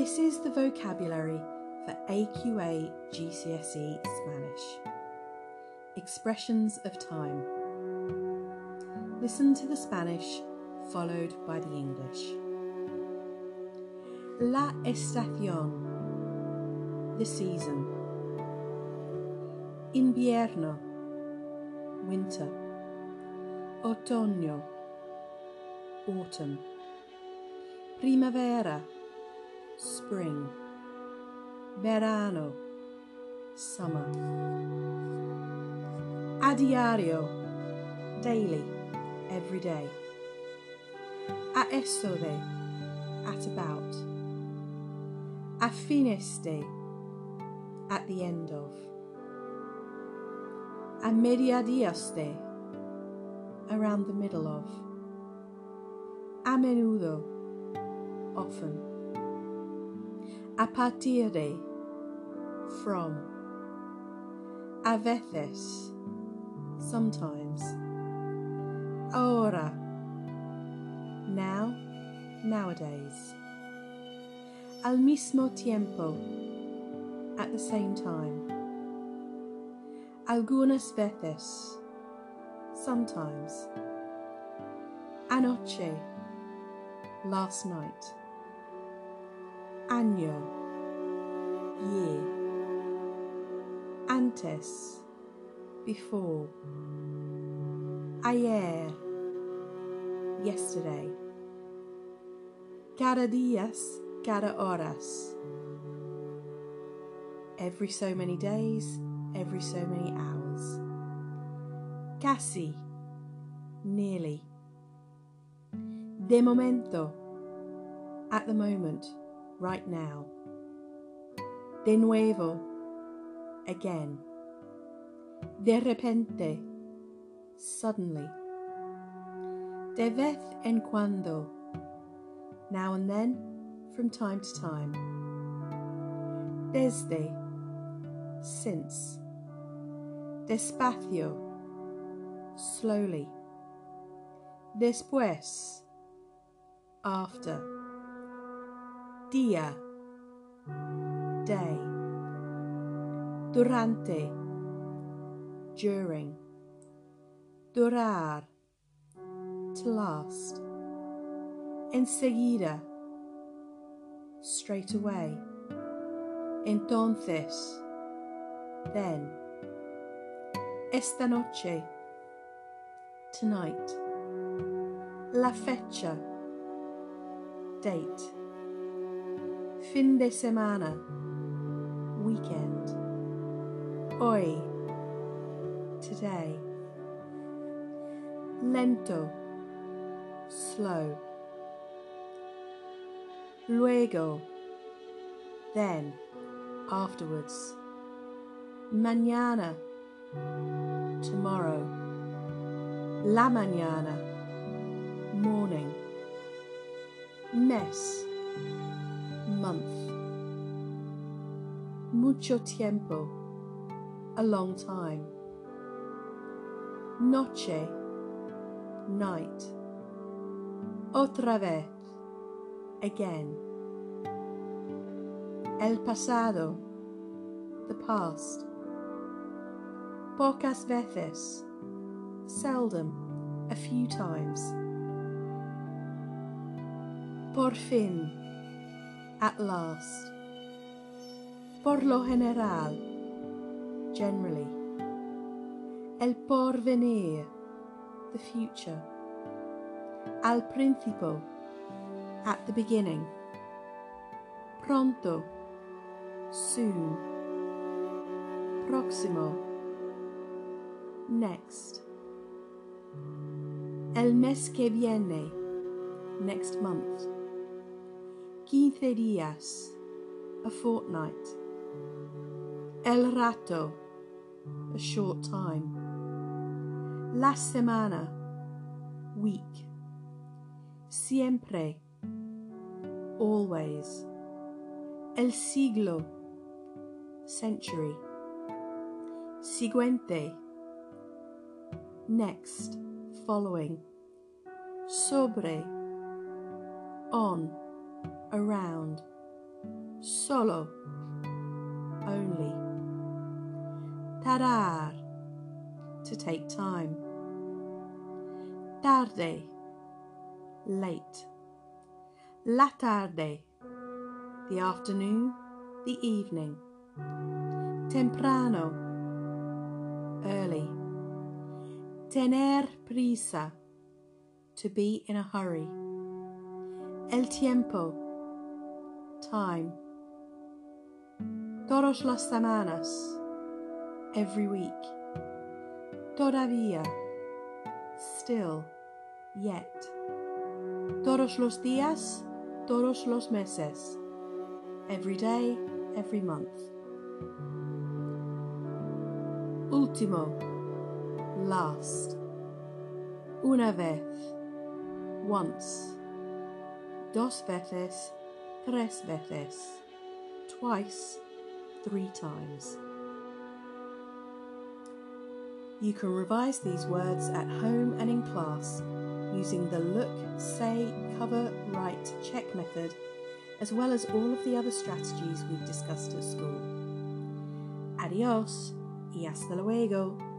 This is the vocabulary for AQA GCSE Spanish. Expressions of time. Listen to the Spanish followed by the English. La estación. The season. Invierno. Winter. Otoño. Autumn. Primavera. Spring. Verano. Summer. A diario. Daily. Every day. A eso de. At about. A fines de. At the end of. A mediados de. Around the middle of. A menudo. Often. A partir de. From. A veces. Sometimes. Ahora. Now. Nowadays. Al mismo tiempo. At the same time. Algunas veces. Sometimes. Anoche. Last night. Año. Year. Antes. Before. Ayer. Yesterday. Cada días, cada horas. Every so many days, every so many hours. Casi. Nearly. De momento. At the moment, right now. De nuevo. Again. De repente. Suddenly. De vez en cuando. Now and then, from time to time. Desde. Since. Despacio. Slowly. Después. After. Día. Day. Durante. During. Durar. To last. Enseguida. Straight away. Entonces. Then. Esta noche. Tonight. La fecha. Date. Fin de semana. Weekend. Hoy. Today. Lento. Slow. Luego. Then. Afterwards. Mañana. Tomorrow. La mañana. Morning. Mes. Month. Mucho tiempo. A long time. Noche. Night. Otra vez. Again. El pasado. The past. Pocas veces. Seldom. A few times. Por fin. At last. Por lo general. Generally. El porvenir. The future. Al principio. At the beginning. Pronto. Soon. Próximo. Next. El mes que viene. Next month. Quince días. A fortnight. El rato. A short time. La semana. Week. Siempre. Always. El siglo. Century. Siguiente. Next. Following. Sobre. On. Around. Solo. Only. Tardar. To take time. Tarde. Late. La tarde. The afternoon, the evening. Temprano. Early. Tener prisa. To be in a hurry. El tiempo. Time. Todos las semanas. Every week. Todavía. Still. Yet. Todos los días. Todos los meses. Every day. Every month. Último. Last. Una vez. Once. Dos veces. Tres veces. Twice. Three times. You can revise these words at home and in class using the look, say, cover, write, check method, as well as all of the other strategies we've discussed at school. Adios y hasta luego.